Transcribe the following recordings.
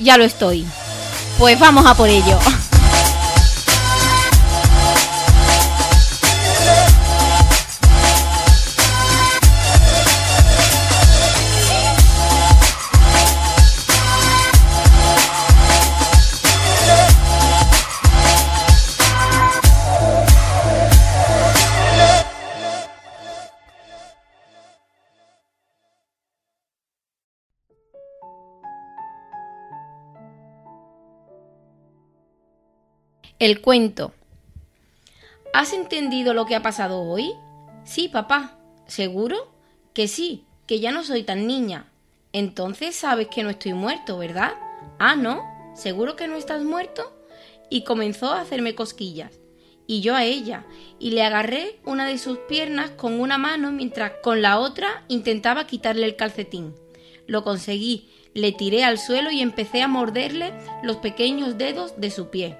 ya lo estoy. Pues vamos a por ello. El cuento. ¿Has entendido lo que ha pasado hoy? Sí, papá. ¿Seguro? Que sí, que ya no soy tan niña. Entonces sabes que no estoy muerto, ¿verdad? Ah, ¿no? ¿Seguro que no estás muerto? Y comenzó a hacerme cosquillas. Y yo a ella, y le agarré una de sus piernas con una mano mientras con la otra intentaba quitarle el calcetín. Lo conseguí, le tiré al suelo y empecé a morderle los pequeños dedos de su pie.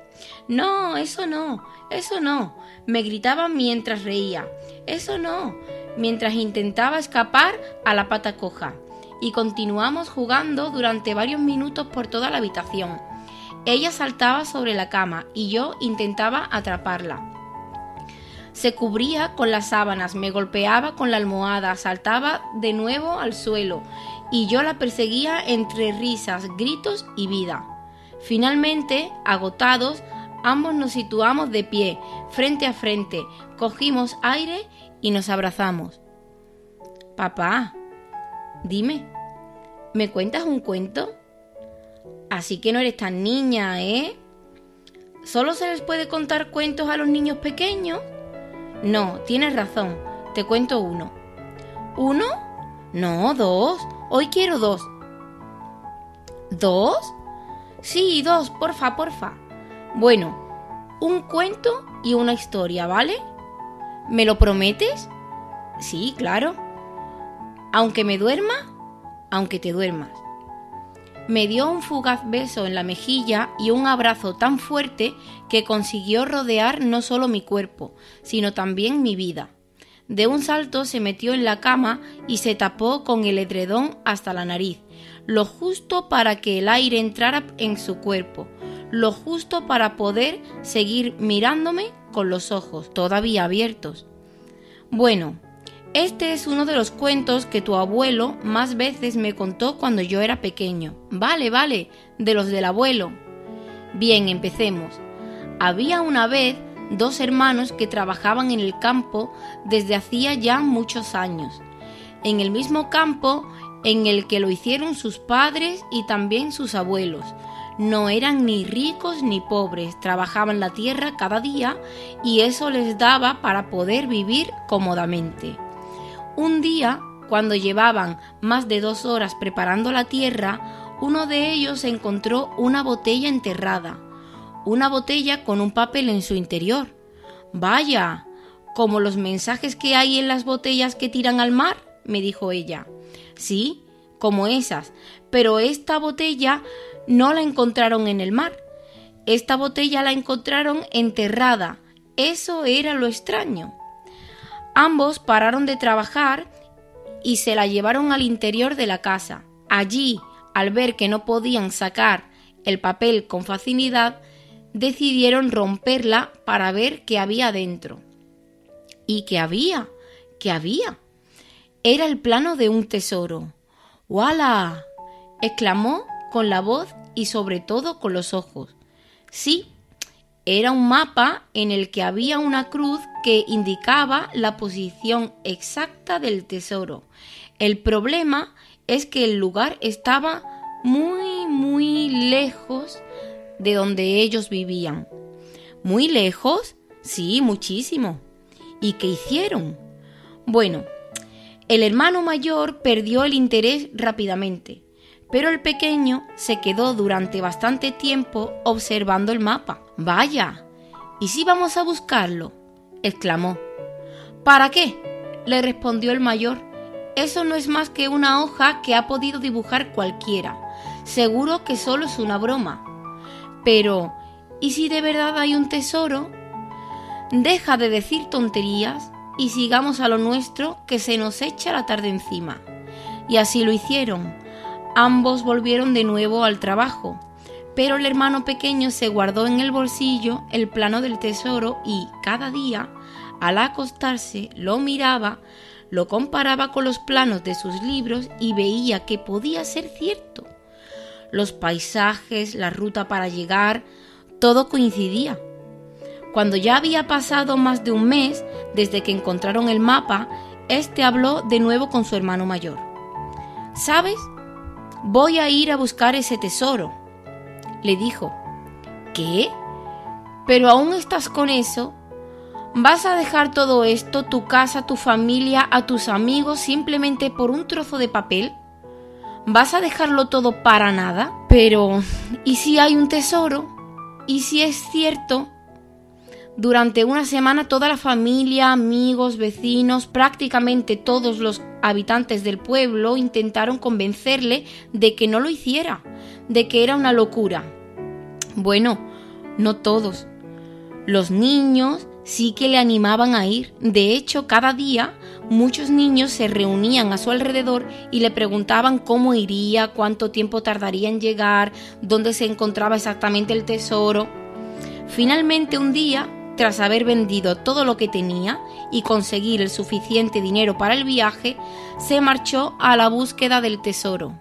No, eso no, eso no, me gritaba mientras reía. Eso no, mientras intentaba escapar a la pata coja. Y continuamos jugando durante varios minutos por toda la habitación. Ella saltaba sobre la cama y yo intentaba atraparla. Se cubría con las sábanas, me golpeaba con la almohada, saltaba de nuevo al suelo y yo la perseguía entre risas, gritos y vida. Finalmente, agotados, ambos nos situamos de pie, frente a frente, cogimos aire y nos abrazamos. Papá, dime, ¿me cuentas un cuento? Así que no eres tan niña, ¿eh? ¿Solo se les puede contar cuentos a los niños pequeños? No, tienes razón, te cuento uno. ¿Uno? No, dos. Hoy quiero dos. ¿Dos? Sí, dos, porfa, porfa. Bueno, un cuento y una historia, ¿vale? ¿Me lo prometes? Sí, claro. Aunque me duerma, aunque te duermas. Me dio un fugaz beso en la mejilla y un abrazo tan fuerte que consiguió rodear no solo mi cuerpo, sino también mi vida. De un salto se metió en la cama y se tapó con el edredón hasta la nariz, lo justo para que el aire entrara en su cuerpo, lo justo para poder seguir mirándome con los ojos todavía abiertos. Bueno, este es uno de los cuentos que tu abuelo más veces me contó cuando yo era pequeño. Vale, vale, de los del abuelo. Bien, empecemos. Había una vez dos hermanos que trabajaban en el campo desde hacía ya muchos años, en el mismo campo en el que lo hicieron sus padres y también sus abuelos. No eran ni ricos ni pobres, trabajaban la tierra cada día y eso les daba para poder vivir cómodamente. Un día, cuando llevaban más de dos horas preparando la tierra, uno de ellos encontró una botella enterrada una botella con un papel en su interior. Vaya, como los mensajes que hay en las botellas que tiran al mar, me dijo ella. Sí, como esas, pero esta botella no la encontraron en el mar. Esta botella la encontraron enterrada. Eso era lo extraño. Ambos pararon de trabajar y se la llevaron al interior de la casa. Allí, al ver que no podían sacar el papel con facilidad, decidieron romperla para ver qué había dentro. ¿Y qué había? ¿Qué había? Era el plano de un tesoro. ¡Wala! exclamó con la voz y sobre todo con los ojos. Sí, era un mapa en el que había una cruz que indicaba la posición exacta del tesoro. El problema es que el lugar estaba muy, muy lejos de donde ellos vivían. ¿Muy lejos? Sí, muchísimo. ¿Y qué hicieron? Bueno, el hermano mayor perdió el interés rápidamente, pero el pequeño se quedó durante bastante tiempo observando el mapa. Vaya, ¿y si vamos a buscarlo? exclamó. ¿Para qué? le respondió el mayor. Eso no es más que una hoja que ha podido dibujar cualquiera. Seguro que solo es una broma. Pero, ¿y si de verdad hay un tesoro? Deja de decir tonterías y sigamos a lo nuestro que se nos echa la tarde encima. Y así lo hicieron. Ambos volvieron de nuevo al trabajo, pero el hermano pequeño se guardó en el bolsillo el plano del tesoro y cada día, al acostarse, lo miraba, lo comparaba con los planos de sus libros y veía que podía ser cierto. Los paisajes, la ruta para llegar, todo coincidía. Cuando ya había pasado más de un mes desde que encontraron el mapa, este habló de nuevo con su hermano mayor. ¿Sabes? Voy a ir a buscar ese tesoro, le dijo. ¿Qué? ¿Pero aún estás con eso? ¿Vas a dejar todo esto, tu casa, tu familia, a tus amigos, simplemente por un trozo de papel? ¿Vas a dejarlo todo para nada? Pero, ¿y si hay un tesoro? ¿Y si es cierto durante una semana toda la familia, amigos, vecinos, prácticamente todos los habitantes del pueblo intentaron convencerle de que no lo hiciera, de que era una locura. Bueno, no todos. Los niños sí que le animaban a ir. De hecho, cada día muchos niños se reunían a su alrededor y le preguntaban cómo iría, cuánto tiempo tardaría en llegar, dónde se encontraba exactamente el tesoro. Finalmente un día tras haber vendido todo lo que tenía y conseguir el suficiente dinero para el viaje, se marchó a la búsqueda del tesoro.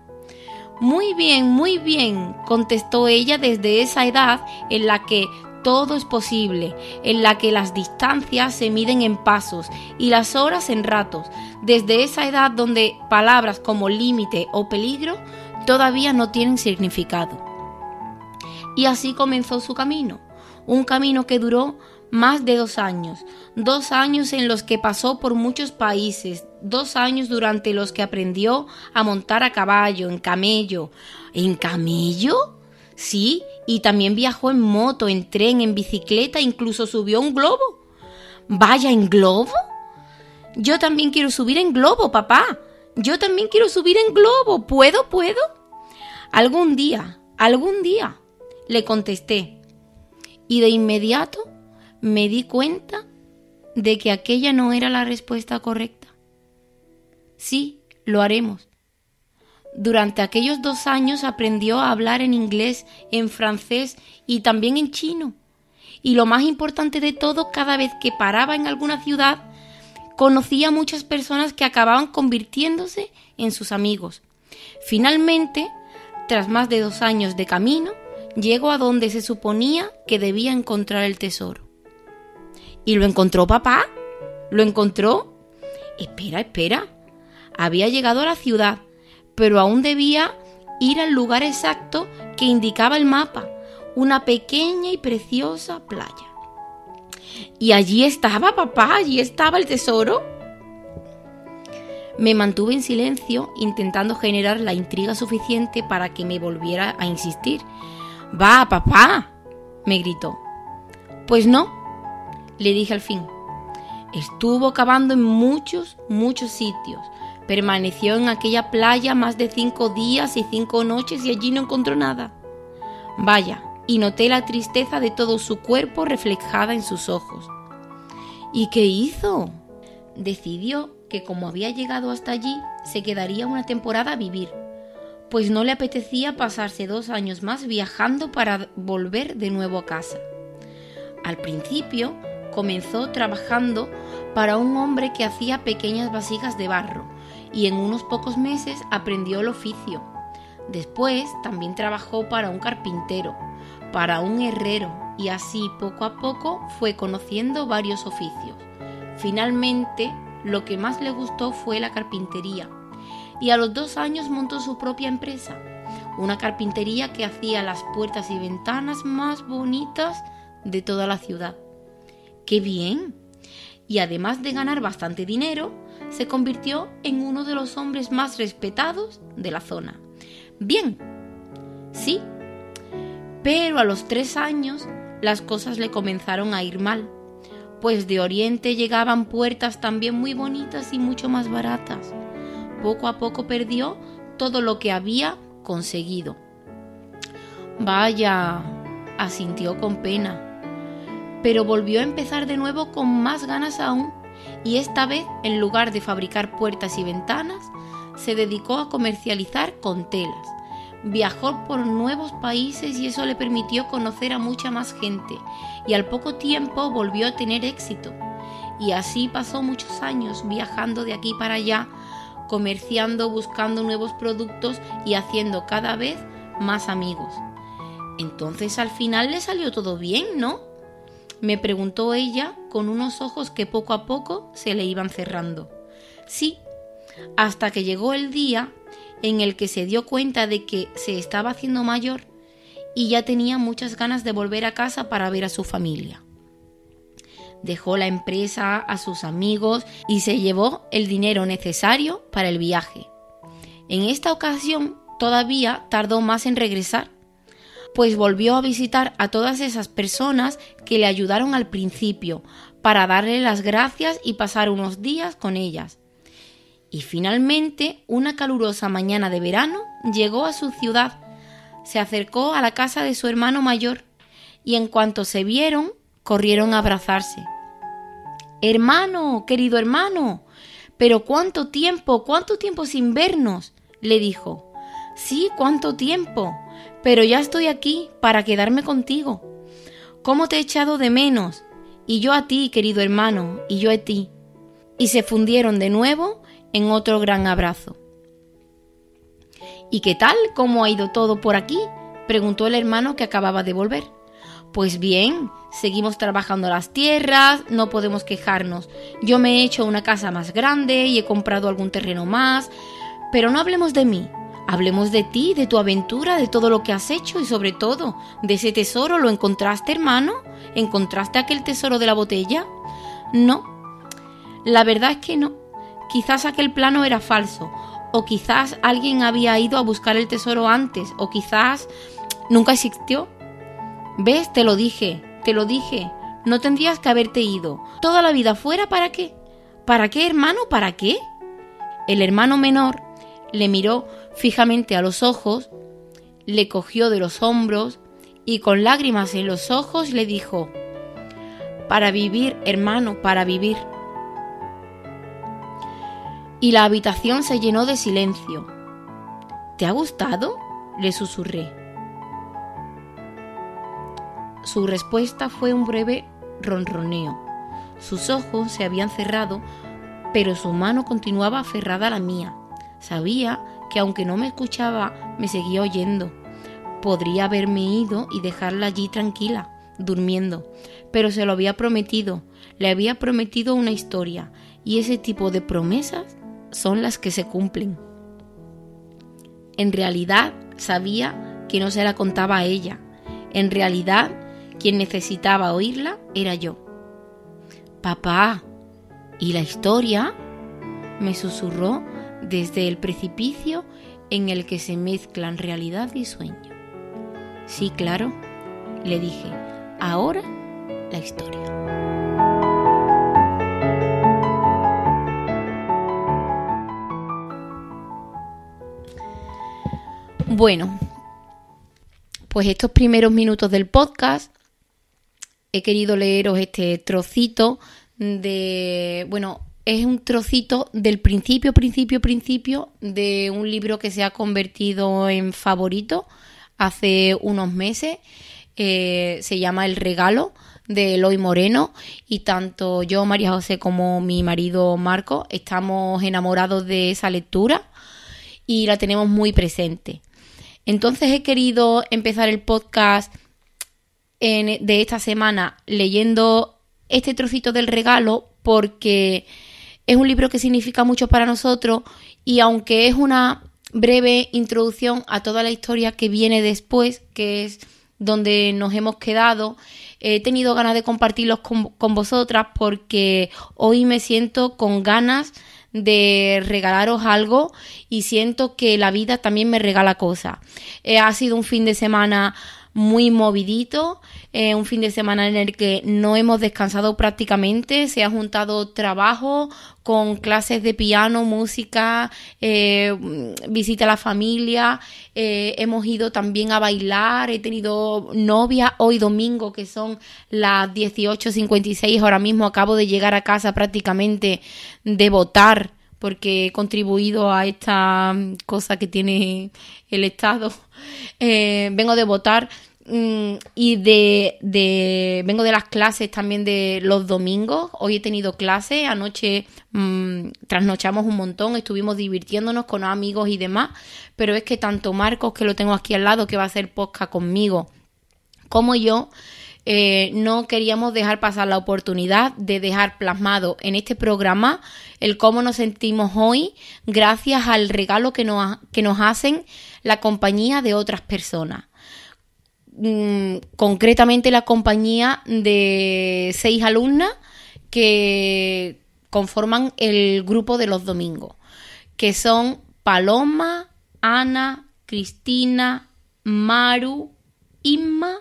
Muy bien, muy bien, contestó ella desde esa edad en la que todo es posible, en la que las distancias se miden en pasos y las horas en ratos, desde esa edad donde palabras como límite o peligro todavía no tienen significado. Y así comenzó su camino, un camino que duró más de dos años, dos años en los que pasó por muchos países, dos años durante los que aprendió a montar a caballo, en camello. ¿En camello? Sí, y también viajó en moto, en tren, en bicicleta, incluso subió un globo. Vaya, ¿en globo? Yo también quiero subir en globo, papá. Yo también quiero subir en globo. ¿Puedo? ¿Puedo? Algún día, algún día, le contesté. Y de inmediato me di cuenta de que aquella no era la respuesta correcta. Sí, lo haremos. Durante aquellos dos años aprendió a hablar en inglés, en francés y también en chino. Y lo más importante de todo, cada vez que paraba en alguna ciudad, conocía a muchas personas que acababan convirtiéndose en sus amigos. Finalmente, tras más de dos años de camino, llegó a donde se suponía que debía encontrar el tesoro. ¿Y lo encontró papá? ¿Lo encontró? Espera, espera. Había llegado a la ciudad, pero aún debía ir al lugar exacto que indicaba el mapa, una pequeña y preciosa playa. ¿Y allí estaba papá? ¿Allí estaba el tesoro? Me mantuve en silencio intentando generar la intriga suficiente para que me volviera a insistir. Va, papá, me gritó. Pues no, le dije al fin. Estuvo cavando en muchos, muchos sitios. Permaneció en aquella playa más de cinco días y cinco noches y allí no encontró nada. Vaya, y noté la tristeza de todo su cuerpo reflejada en sus ojos. ¿Y qué hizo? Decidió que como había llegado hasta allí, se quedaría una temporada a vivir, pues no le apetecía pasarse dos años más viajando para volver de nuevo a casa. Al principio comenzó trabajando para un hombre que hacía pequeñas vasijas de barro y en unos pocos meses aprendió el oficio. Después también trabajó para un carpintero, para un herrero y así poco a poco fue conociendo varios oficios. Finalmente, lo que más le gustó fue la carpintería y a los dos años montó su propia empresa, una carpintería que hacía las puertas y ventanas más bonitas de toda la ciudad. ¡Qué bien! Y además de ganar bastante dinero, se convirtió en uno de los hombres más respetados de la zona. Bien, sí, pero a los tres años las cosas le comenzaron a ir mal, pues de Oriente llegaban puertas también muy bonitas y mucho más baratas. Poco a poco perdió todo lo que había conseguido. Vaya, asintió con pena, pero volvió a empezar de nuevo con más ganas aún, y esta vez, en lugar de fabricar puertas y ventanas, se dedicó a comercializar con telas. Viajó por nuevos países y eso le permitió conocer a mucha más gente y al poco tiempo volvió a tener éxito. Y así pasó muchos años viajando de aquí para allá, comerciando, buscando nuevos productos y haciendo cada vez más amigos. Entonces al final le salió todo bien, ¿no? Me preguntó ella con unos ojos que poco a poco se le iban cerrando. Sí, hasta que llegó el día en el que se dio cuenta de que se estaba haciendo mayor y ya tenía muchas ganas de volver a casa para ver a su familia. Dejó la empresa a sus amigos y se llevó el dinero necesario para el viaje. En esta ocasión todavía tardó más en regresar, pues volvió a visitar a todas esas personas que le ayudaron al principio para darle las gracias y pasar unos días con ellas. Y finalmente, una calurosa mañana de verano, llegó a su ciudad, se acercó a la casa de su hermano mayor, y en cuanto se vieron, corrieron a abrazarse. Hermano, querido hermano, pero cuánto tiempo, cuánto tiempo sin vernos, le dijo. Sí, cuánto tiempo, pero ya estoy aquí para quedarme contigo. ¿Cómo te he echado de menos? Y yo a ti, querido hermano, y yo a ti. Y se fundieron de nuevo en otro gran abrazo. ¿Y qué tal? ¿Cómo ha ido todo por aquí? preguntó el hermano que acababa de volver. Pues bien, seguimos trabajando las tierras, no podemos quejarnos. Yo me he hecho una casa más grande y he comprado algún terreno más, pero no hablemos de mí. Hablemos de ti, de tu aventura, de todo lo que has hecho y sobre todo de ese tesoro. ¿Lo encontraste, hermano? ¿Encontraste aquel tesoro de la botella? No. La verdad es que no. Quizás aquel plano era falso, o quizás alguien había ido a buscar el tesoro antes, o quizás nunca existió. ¿Ves? Te lo dije, te lo dije. No tendrías que haberte ido. Toda la vida fuera, ¿para qué? ¿Para qué, hermano? ¿Para qué? El hermano menor le miró fijamente a los ojos, le cogió de los hombros y con lágrimas en los ojos le dijo, Para vivir, hermano, para vivir y la habitación se llenó de silencio. ¿Te ha gustado? le susurré. Su respuesta fue un breve ronroneo. Sus ojos se habían cerrado, pero su mano continuaba aferrada a la mía. Sabía que aunque no me escuchaba, me seguía oyendo. Podría haberme ido y dejarla allí tranquila, durmiendo, pero se lo había prometido, le había prometido una historia, y ese tipo de promesas son las que se cumplen. En realidad sabía que no se la contaba a ella. En realidad quien necesitaba oírla era yo. Papá, ¿y la historia? me susurró desde el precipicio en el que se mezclan realidad y sueño. Sí, claro, le dije, ahora la historia. Bueno, pues estos primeros minutos del podcast he querido leeros este trocito de, bueno, es un trocito del principio, principio, principio de un libro que se ha convertido en favorito hace unos meses. Eh, se llama El regalo de Eloy Moreno y tanto yo, María José, como mi marido Marco estamos enamorados de esa lectura y la tenemos muy presente. Entonces he querido empezar el podcast de esta semana leyendo este trocito del regalo porque es un libro que significa mucho para nosotros y aunque es una breve introducción a toda la historia que viene después, que es donde nos hemos quedado, he tenido ganas de compartirlos con, con vosotras porque hoy me siento con ganas de regalaros algo y siento que la vida también me regala cosas. Eh, ha sido un fin de semana muy movidito, eh, un fin de semana en el que no hemos descansado prácticamente, se ha juntado trabajo con clases de piano, música, eh, visita a la familia, eh, hemos ido también a bailar, he tenido novia hoy domingo que son las 18.56, ahora mismo acabo de llegar a casa prácticamente de votar porque he contribuido a esta cosa que tiene el Estado. Eh, vengo de votar mm, y de, de, vengo de las clases también de los domingos. Hoy he tenido clase, anoche mmm, trasnochamos un montón, estuvimos divirtiéndonos con amigos y demás, pero es que tanto Marcos, que lo tengo aquí al lado, que va a hacer podcast conmigo, como yo, eh, no queríamos dejar pasar la oportunidad de dejar plasmado en este programa el cómo nos sentimos hoy gracias al regalo que nos, que nos hacen la compañía de otras personas. Mm, concretamente la compañía de seis alumnas que conforman el grupo de los domingos, que son Paloma, Ana, Cristina, Maru, Inma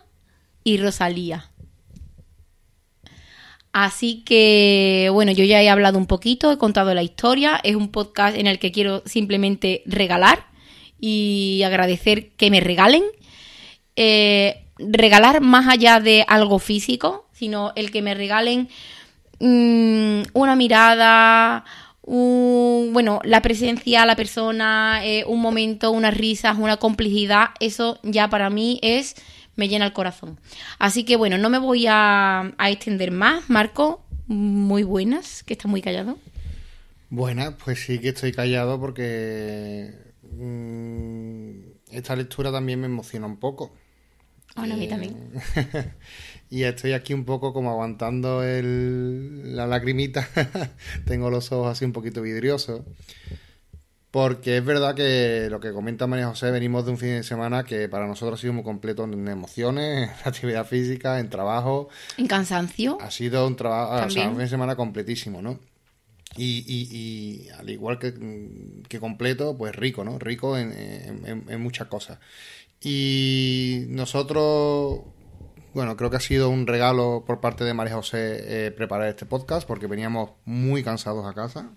y Rosalía. Así que, bueno, yo ya he hablado un poquito, he contado la historia, es un podcast en el que quiero simplemente regalar y agradecer que me regalen. Eh, regalar más allá de algo físico, sino el que me regalen mmm, una mirada, bueno, la presencia, la persona, eh, un momento, unas risas, una complicidad, eso ya para mí es me llena el corazón. Así que bueno, no me voy a, extender más. Marco, muy buenas, que estás muy callado. Buenas, pues sí que estoy callado porque mm, esta lectura también me emociona un poco. Bueno, a mí también. y estoy aquí un poco como aguantando el, la lagrimita. Tengo los ojos así un poquito vidriosos. Porque es verdad que lo que comenta María José, venimos de un fin de semana que para nosotros ha sido muy completo en emociones, en actividad física, en trabajo. En cansancio. Ha sido un trabajo, o sea, un fin de semana completísimo, ¿no? Y, y, al igual que, que, completo, pues rico, ¿no? Rico en, en, muchas cosas. Y nosotros, bueno, creo que ha sido un regalo por parte de María José eh, preparar este podcast porque veníamos muy cansados a casa.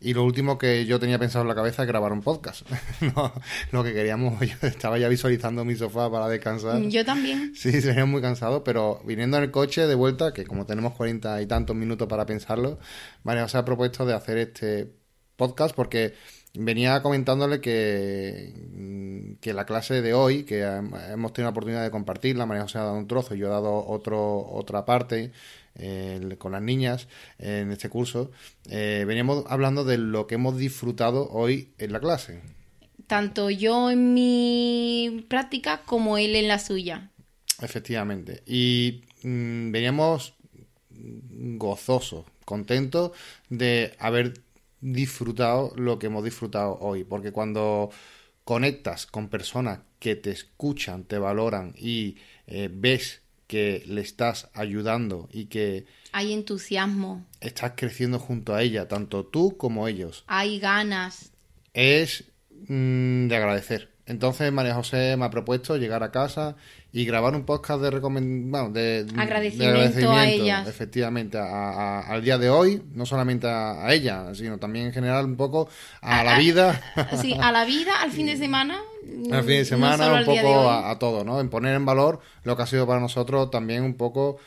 Y lo último que yo tenía pensado en la cabeza es grabar un podcast. lo que queríamos, yo estaba ya visualizando mi sofá para descansar. Yo también. Sí, sería muy cansado, pero viniendo en el coche de vuelta, que como tenemos cuarenta y tantos minutos para pensarlo, María se ha propuesto de hacer este podcast porque venía comentándole que, mm, que la clase de hoy, que hemos tenido la oportunidad de compartirla, María José ha dado un trozo, yo he dado otro, otra parte, con las niñas en este curso, eh, veníamos hablando de lo que hemos disfrutado hoy en la clase. Tanto yo en mi práctica como él en la suya. Efectivamente. Y mm, veníamos gozosos, contentos de haber disfrutado lo que hemos disfrutado hoy. Porque cuando conectas con personas que te escuchan, te valoran y eh, ves que le estás ayudando y que... Hay entusiasmo. Estás creciendo junto a ella, tanto tú como ellos. Hay ganas. Es mm, de agradecer. Entonces María José me ha propuesto llegar a casa y grabar un podcast de, bueno, de, agradecimiento, a ellas. Efectivamente, al día de hoy, no solamente a, ella, sino también en general un poco a, la vida. sí, a la vida, al fin de semana. Al fin de semana, un poco a, todo, ¿no? En poner en valor lo que ha sido para nosotros también un poco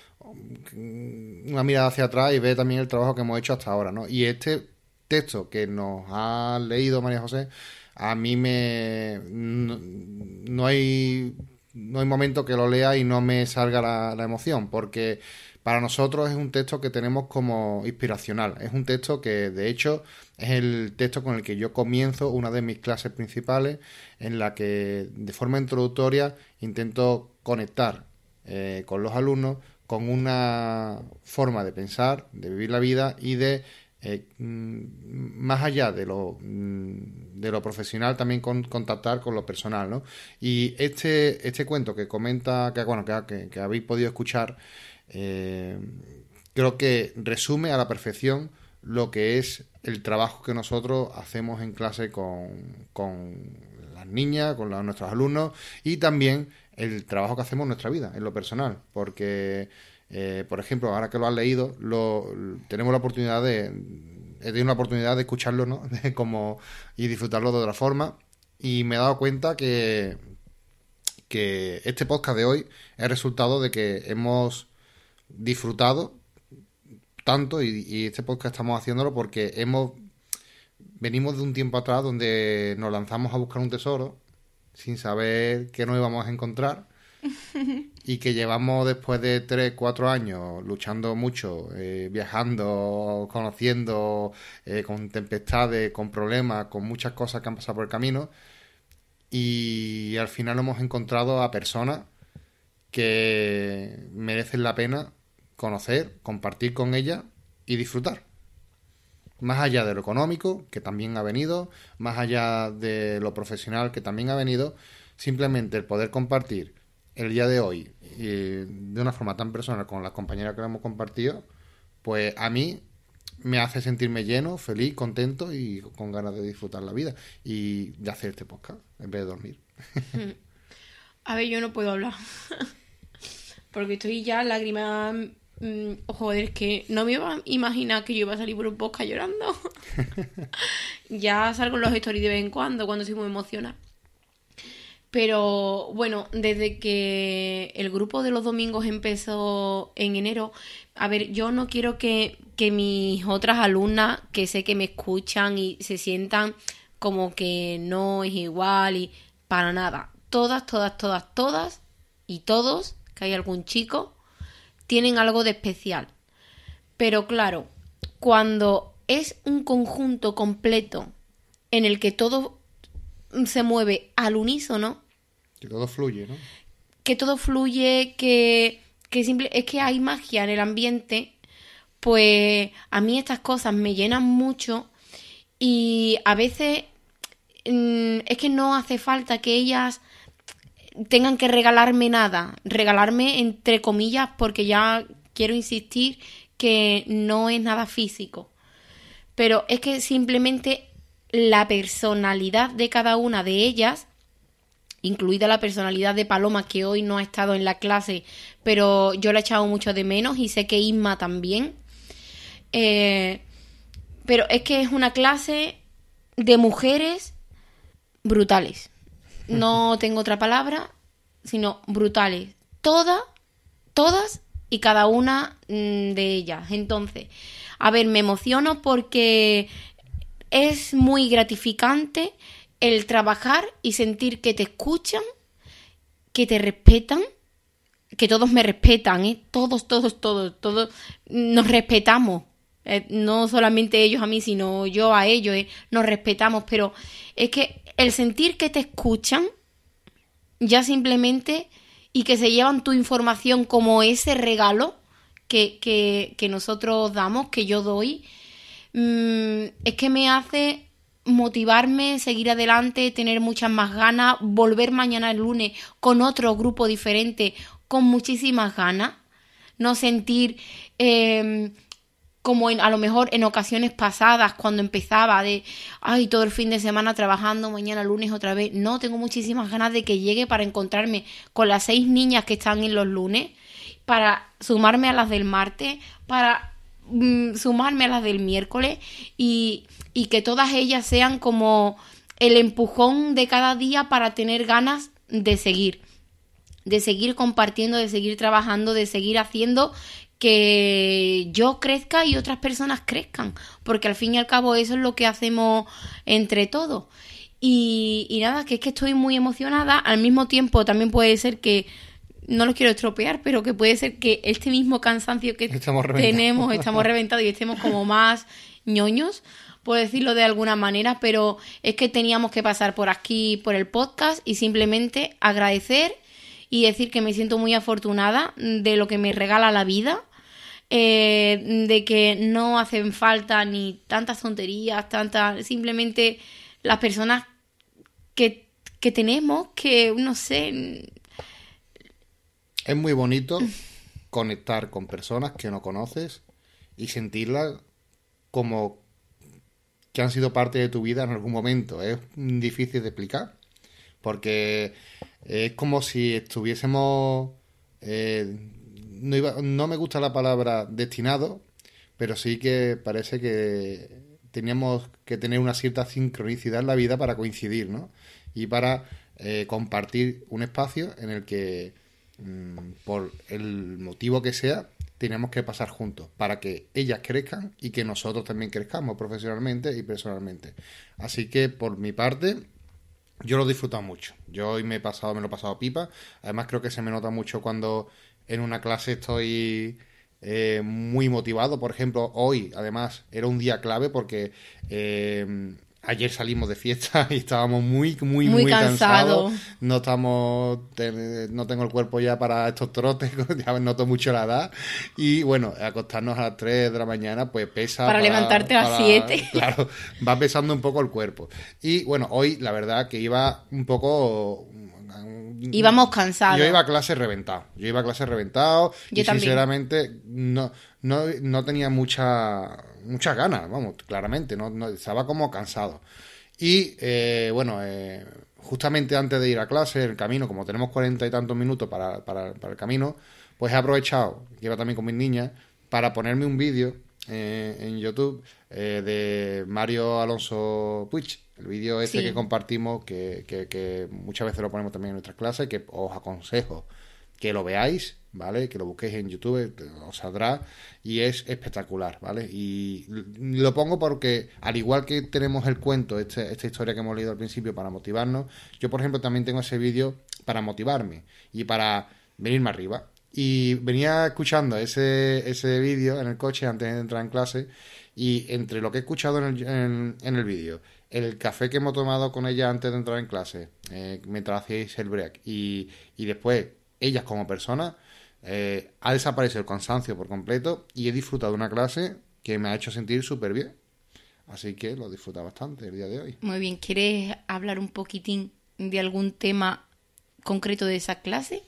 mm, una mirada hacia atrás y ver también el trabajo que hemos hecho hasta ahora, ¿no? Y este texto que nos ha leído María José, a mí me... no hay no hay momento que lo lea y no me salga la, emoción, porque para nosotros es un texto que tenemos como inspiracional. Es un texto que, de hecho, es el texto con el que yo comienzo una de mis clases principales, en la que de forma introductoria intento conectar eh, con los alumnos con una forma de pensar, de vivir la vida y de eh, mm, más allá de lo, mm, de lo profesional, también con, contactar con lo personal, ¿no? Y este, este cuento que comenta, que, bueno, que, que, habéis podido escuchar, eh, creo que resume a la perfección lo que es el trabajo que nosotros hacemos en clase con, con las niñas, con nuestros alumnos y también el trabajo que hacemos en nuestra vida, en lo personal, porque eh, por ejemplo, ahora que lo has leído, tenemos la oportunidad de, he tenido la oportunidad de escucharlo, ¿no? como, y disfrutarlo de otra forma. Y me he dado cuenta que, que este podcast de hoy es resultado de que hemos disfrutado tanto y, y este podcast estamos haciéndolo porque hemos venimos de un tiempo atrás donde nos lanzamos a buscar un tesoro sin saber qué nos íbamos a encontrar y que llevamos después de 3, 4 años luchando mucho, eh, viajando, conociendo, eh, con tempestades, con problemas, con muchas cosas que han pasado por el camino. Y al final hemos encontrado a personas que merecen la pena conocer, compartir con ellas y disfrutar. Más allá de lo económico, que también ha venido, más allá de lo profesional, que también ha venido, simplemente el poder compartir el día de hoy, de una forma tan personal con las compañeras que lo hemos compartido, pues a mí me hace sentirme lleno, feliz, contento y con ganas de disfrutar la vida y de hacer este podcast en vez de dormir. A ver, yo no puedo hablar. Porque estoy ya lágrimas. Mm, joder, es que no me iba a imaginar que yo iba a salir por un podcast llorando. ya salgo en los stories de vez en cuando, cuando estoy muy emocionada. Pero bueno, desde que el grupo de los domingos empezó en enero, a ver, yo no quiero que, que mis otras alumnas, que sé que me escuchan y se sientan como que no es igual y para nada. Todas, todas, todas, todas y todos, que hay algún chico, tienen algo de especial. Pero claro, cuando es un conjunto completo en el que todo se mueve al unísono. Que todo fluye, ¿no? Que todo fluye, que, que simple, es que hay magia en el ambiente. Pues a mí estas cosas me llenan mucho y a veces mm, es que no hace falta que ellas tengan que regalarme nada, regalarme entre comillas porque ya quiero insistir que no es nada físico. Pero es que simplemente la personalidad de cada una de ellas, incluida la personalidad de Paloma, que hoy no ha estado en la clase, pero yo la he echado mucho de menos y sé que Isma también. Eh, pero es que es una clase de mujeres brutales. No tengo otra palabra, sino brutales. Todas, todas y cada una mm, de ellas. Entonces, a ver, me emociono porque es muy gratificante el trabajar y sentir que te escuchan, que te respetan, que todos me respetan, ¿eh? todos, todos, todos, todos nos respetamos. Eh, no solamente ellos a mí, sino yo a ellos, ¿eh? nos respetamos, pero es que el sentir que te escuchan, ya simplemente, y que se llevan tu información como ese regalo que, que, que nosotros damos, que yo doy, Mm, es que me hace motivarme, seguir adelante, tener muchas más ganas, volver mañana el lunes con otro grupo diferente, con muchísimas ganas, no sentir em, como a lo mejor en ocasiones pasadas cuando empezaba de, ay, todo el fin de semana trabajando, mañana lunes otra vez, no, tengo muchísimas ganas de que llegue para encontrarme con las seis niñas que están en los lunes, para sumarme a las del martes, para Mm, sumarme a las del miércoles y, y que todas ellas sean como el empujón de cada día para tener ganas de seguir, de seguir compartiendo, de seguir trabajando, de seguir haciendo que yo crezca y otras personas crezcan, porque al fin y al cabo eso es lo que hacemos entre todos. Y, y nada, que es que estoy muy emocionada. Al mismo tiempo también puede ser que no lo quiero estropear, pero que puede ser que este mismo cansancio que tenemos, estamos reventados y estemos como más ñoños, por decirlo de alguna manera, pero es que teníamos que pasar por aquí, por el podcast y simplemente agradecer y decir que me siento muy afortunada de lo que me regala la vida. Eh, de que no hacen falta ni tantas tonterías, tantas, simplemente las personas que, que tenemos, que no sé. Es muy bonito conectar con personas que no conoces y sentirlas como que han sido parte de tu vida en algún momento. Es difícil de explicar porque es como si estuviésemos... Eh, no, me gusta la palabra destinado, pero sí que parece que teníamos que tener una cierta sincronicidad en la vida para coincidir, ¿no? Y para eh, compartir un espacio en el que, mm, por el motivo que sea, tenemos que pasar juntos para que ellas crezcan y que nosotros también crezcamos profesionalmente y personalmente. Así que, por mi parte, yo lo he disfrutado mucho. Yo hoy me he pasado, me lo he pasado pipa. Además, creo que se me nota mucho cuando en una clase estoy eh, muy motivado. Por ejemplo, hoy, además, era un día clave porque eh, ayer salimos de fiesta y estábamos muy, muy, muy, cansados. No estamos, no tengo el cuerpo ya para estos trotes, ya noto mucho la edad. Y bueno, acostarnos a las 3 de la mañana, pues pesa. Para, levantarte a las 7. Claro, va pesando un poco el cuerpo. Y bueno, hoy la verdad que iba un poco Íbamos cansados. Yo iba a clase reventado. Yo iba a clase reventado. y sinceramente no, no, no tenía mucha muchas ganas, vamos, claramente, no, estaba como cansado. Y eh, bueno, eh, justamente antes de ir a clase, el camino, como tenemos cuarenta y tantos minutos para, para, para, el camino, pues he aprovechado, iba también con mis niñas, para ponerme un vídeo eh, en YouTube de Mario Alonso Puig, el vídeo ese que compartimos, que, que, que, muchas veces lo ponemos también en nuestras clases, que os aconsejo que lo veáis, ¿vale? Que lo busquéis en YouTube, os saldrá y es espectacular, ¿vale? Y lo pongo porque, al igual que tenemos el cuento, este, esta historia que hemos leído al principio para motivarnos, yo, por ejemplo, también tengo ese vídeo para motivarme y para venirme arriba. Y venía escuchando ese, ese vídeo en el coche antes de entrar en clase y entre lo que he escuchado en el, en, el vídeo, el café que hemos tomado con ella antes de entrar en clase, eh, mientras hacíais el break, y, y después ellas como personas, eh, ha desaparecido el cansancio por completo y he disfrutado de una clase que me ha hecho sentir súper bien. Así que lo disfruta bastante el día de hoy. Muy bien, ¿quieres hablar un poquitín de algún tema concreto de esa clase?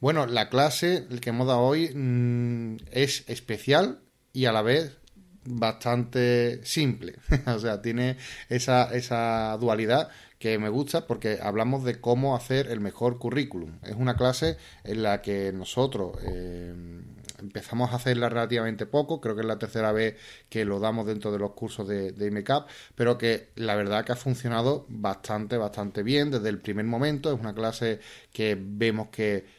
Bueno, la clase el que hemos dado hoy mm, es especial y a la vez bastante simple. o sea, tiene esa, esa dualidad que me gusta porque hablamos de cómo hacer el mejor currículum. Es una clase en la que nosotros eh, empezamos a hacerla relativamente poco, creo que es la tercera vez que lo damos dentro de los cursos de, de IMECAP, pero que la verdad que ha funcionado bastante, bastante bien desde el primer momento. Es una clase que vemos que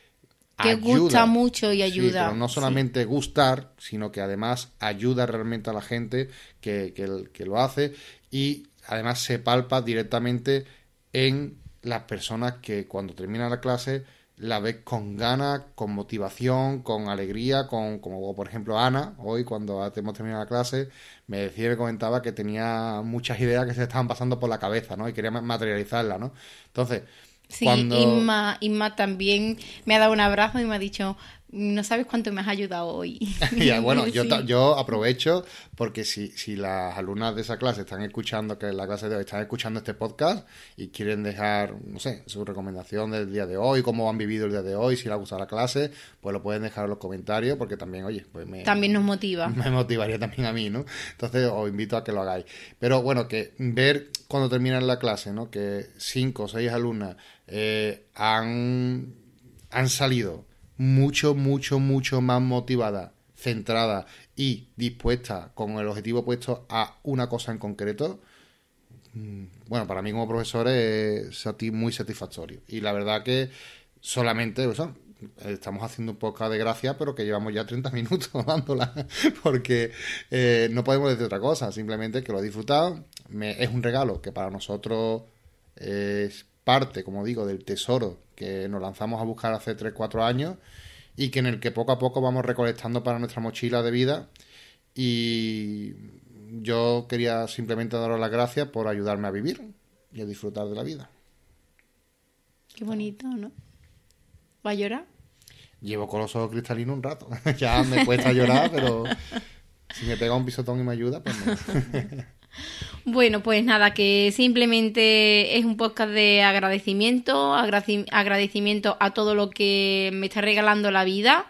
que gusta mucho y ayuda. pero no solamente gustar, sino que además ayuda realmente a la gente que, que, que, lo hace y además se palpa directamente en las personas que cuando termina la clase la ves con ganas, con motivación, con alegría, con como por ejemplo Ana, hoy cuando hemos terminado la clase, me decía y me comentaba que tenía muchas ideas que se estaban pasando por la cabeza, ¿no? Y quería materializarlas, ¿no? Entonces, Sí, Inma, Inma también me ha dado un abrazo y me ha dicho, no sabes cuánto me has ayudado hoy. bueno, yo, yo aprovecho porque si, si las alumnas de esa clase están escuchando, que es la clase de hoy, están escuchando este podcast y quieren dejar, no sé, su recomendación del día de hoy, cómo han vivido el día de hoy, si les ha gustado la clase, pues lo pueden dejar en los comentarios porque también, oye, pues me... También nos motiva. Me motivaría también a mí, ¿no? Entonces os invito a que lo hagáis. Pero bueno, que ver cuando terminan la clase, ¿no? Que cinco o seis alumnas eh, han, han salido mucho, mucho, mucho más motivada, centrada y dispuesta con el objetivo puesto a una cosa en concreto, mm, bueno, para mí como profesor es muy satisfactorio. Y la verdad que solamente estamos haciendo un poco de gracia, pero que llevamos ya 30 minutos dándola, porque eh, no podemos decir otra cosa, simplemente que lo he disfrutado, es un regalo que para nosotros es parte, como digo, del tesoro que nos lanzamos a buscar hace 3-4 años y que en el que poco a poco vamos recolectando para nuestra mochila de vida y yo quería simplemente daros las gracias por ayudarme a vivir y a disfrutar de la vida. Qué bonito, ¿no? ¿Va a llorar? Llevo con los ojos cristalinos un rato. ya me cuesta llorar, pero si me pega un pisotón y me ayuda, pues no. Bueno, pues nada, que simplemente es un podcast de agradecimiento, agradecimiento a todo lo que me está regalando la vida.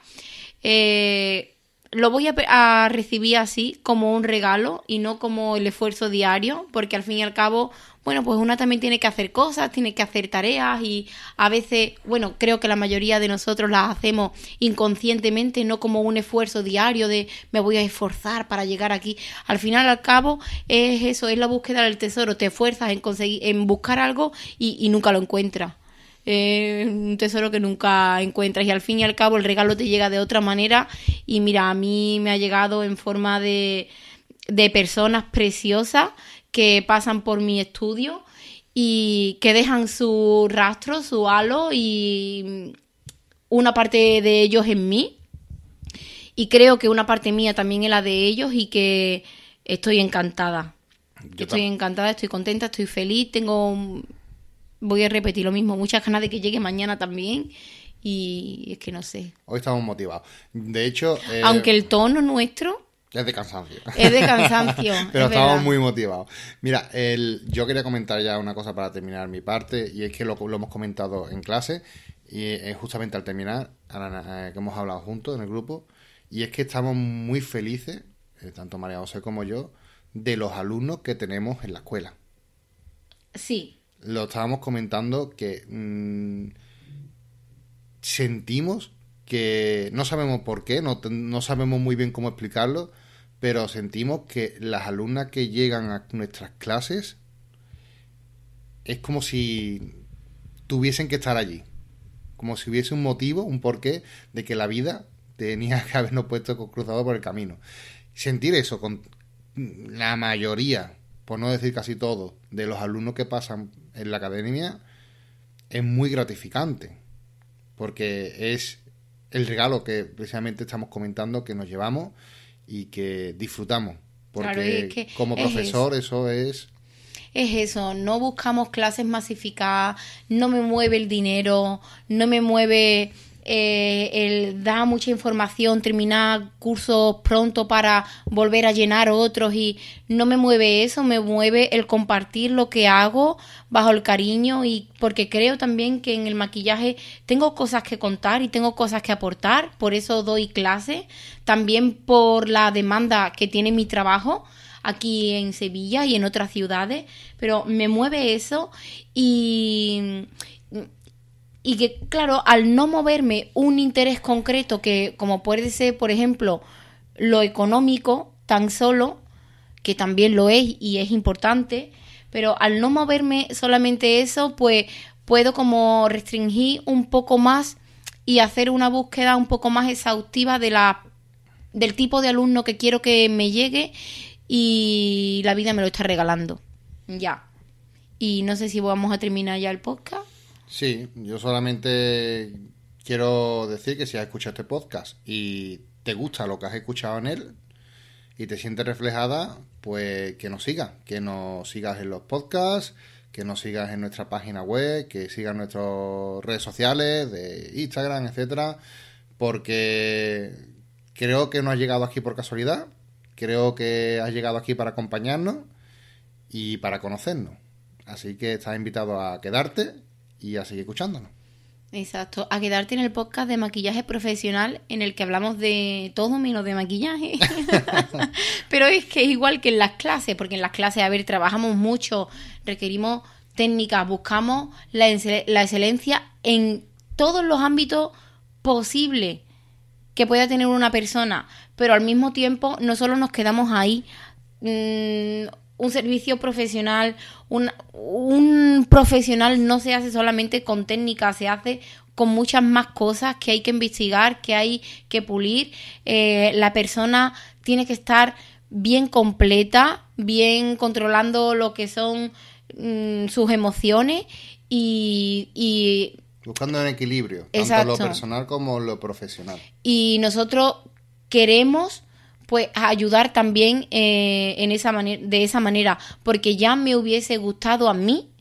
Eh, lo voy a, recibir así, como un regalo y no como el esfuerzo diario, porque al fin y al cabo, bueno, pues una también tiene que hacer cosas, tiene que hacer tareas y a veces, bueno, creo que la mayoría de nosotros las hacemos inconscientemente, no como un esfuerzo diario de me voy a esforzar para llegar aquí. Al final al cabo es eso, es la búsqueda del tesoro, te esfuerzas en conseguir, en buscar algo y, y nunca lo encuentras un tesoro que nunca encuentras y al fin y al cabo el regalo te llega de otra manera y mira, a mí me ha llegado en forma de, de personas preciosas que pasan por mi estudio y que dejan su rastro, su halo y una parte de ellos en mí y creo que una parte mía también es la de ellos y que estoy encantada. estoy encantada, estoy contenta, estoy feliz, tengo voy a repetir lo mismo, muchas ganas de que llegue mañana también y es que no sé. Hoy estamos motivados. De hecho... Eh, Aunque el tono nuestro... Es de cansancio. Es de cansancio. Pero estamos muy motivados. Mira, el, yo quería comentar ya una cosa para terminar mi parte, y es que lo, lo hemos comentado en clase, y es justamente al terminar, eh, que hemos hablado juntos en el grupo, y es que estamos muy felices, eh, tanto María José como yo, de los alumnos que tenemos en la escuela. Sí, lo estábamos comentando que mm, sentimos que no sabemos por qué, no, no sabemos muy bien cómo explicarlo, pero sentimos que las alumnas que llegan a nuestras clases es como si tuviesen que estar allí, como si hubiese un motivo, un porqué de que la vida tenía que habernos puesto cruzado por el camino. Sentir eso con la mayoría, por no decir casi todo, de los alumnos que pasan en la academia es muy gratificante, porque es el regalo que precisamente estamos comentando que nos llevamos y que disfrutamos, porque como profesor eso. es es eso, no buscamos clases masificadas, no me mueve el dinero, no me mueve eh, el da mucha información, terminar cursos pronto para volver a llenar otros y no me mueve eso, me mueve el compartir lo que hago bajo el cariño y porque creo también que en el maquillaje tengo cosas que contar y tengo cosas que aportar, por eso doy clases, también por la demanda que tiene mi trabajo aquí en Sevilla y en otras ciudades, pero me mueve eso y, y que, claro, al no moverme un interés concreto que, como puede ser, por ejemplo, lo económico, tan solo, que también lo es y es importante, pero al no moverme solamente eso, pues puedo como restringir un poco más y hacer una búsqueda un poco más exhaustiva de la del tipo de alumno que quiero que me llegue y la vida me lo está regalando. Ya. Y no sé si vamos a terminar ya el podcast. Sí, yo solamente quiero decir que si has escuchado este podcast y te gusta lo que has escuchado en él y te sientes reflejada, pues que nos sigas, que nos sigas en los podcasts, que nos sigas en nuestra página web, que sigas nuestras redes sociales, de Instagram, etcétera, porque creo que no has llegado aquí por casualidad, creo que has llegado aquí para acompañarnos y para conocernos. Así que estás invitado a quedarte y a seguir escuchándonos. Exacto, a quedarte en el podcast de maquillaje profesional en el que hablamos de todo menos de maquillaje. Pero es que es igual que en las clases, porque en las clases, a ver, trabajamos mucho, requerimos técnicas, buscamos la, la excelencia en todos los ámbitos posibles que pueda tener una persona, pero al mismo tiempo no solo nos quedamos ahí. Mm, un servicio profesional, un, un profesional no se hace solamente con técnica, se hace con muchas más cosas que hay que investigar, que hay que pulir. Eh, la persona tiene que estar bien completa, bien controlando lo que son mm, sus emociones y, Buscando un equilibrio, tanto lo personal como lo profesional. Y nosotros queremos pues ayudar también eh, en esa de esa manera, porque ya me hubiese gustado a mí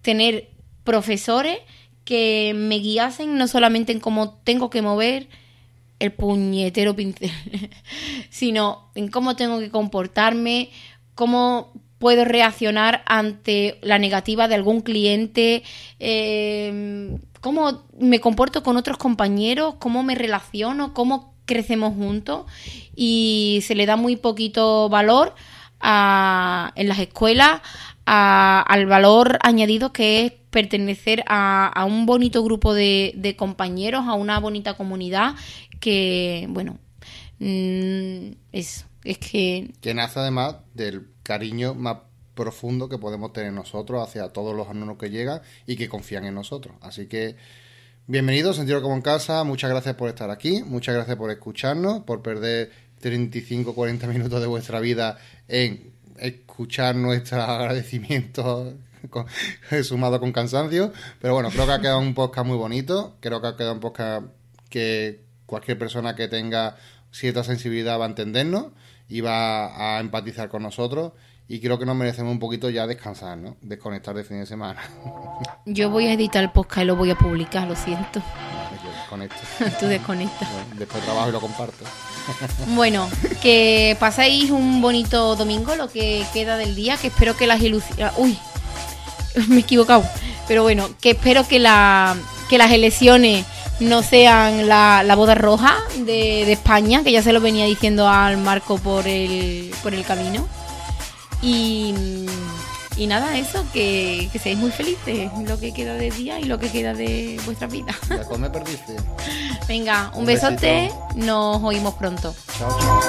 tener profesores que me guiasen no solamente en cómo tengo que mover el puñetero pincel, sino en cómo tengo que comportarme, cómo puedo reaccionar ante la negativa de algún cliente, eh, cómo me comporto con otros compañeros, cómo me relaciono, cómo crecemos juntos y se le da muy poquito valor a, en las escuelas al valor añadido que es pertenecer a, un bonito grupo de, compañeros, a una bonita comunidad que, bueno, mm, es, es que... Que nace además del cariño más profundo que podemos tener nosotros hacia todos los alumnos que llegan y que confían en nosotros. Así que bienvenidos, sentido como en casa, muchas gracias por estar aquí, muchas gracias por escucharnos, por perder 35-40 minutos de vuestra vida en escuchar nuestros agradecimientos sumado con cansancio, pero bueno, creo que ha quedado un podcast muy bonito, creo que ha quedado un podcast que cualquier persona que tenga cierta sensibilidad va a entendernos y va a empatizar con nosotros y creo que nos merecemos un poquito ya descansar, ¿no? Desconectar de fin de semana. Yo voy a editar el podcast y lo voy a publicar, lo siento. Yo desconecto. Tú desconectas. después trabajo y lo comparto. bueno, que paséis un bonito domingo, lo que queda del día, que espero que las ilusiones... Uy, me he equivocado. Pero bueno, que espero que, la, que las elecciones no sean la, boda roja de, de, España, que ya se lo venía diciendo al Marco por el, por el camino. Y, y nada, eso, que, que seáis muy felices, lo que queda de día y lo que queda de vuestra vida. Ya pues, come perdiste. Venga, un, un besote, nos oímos pronto. Chao, chao.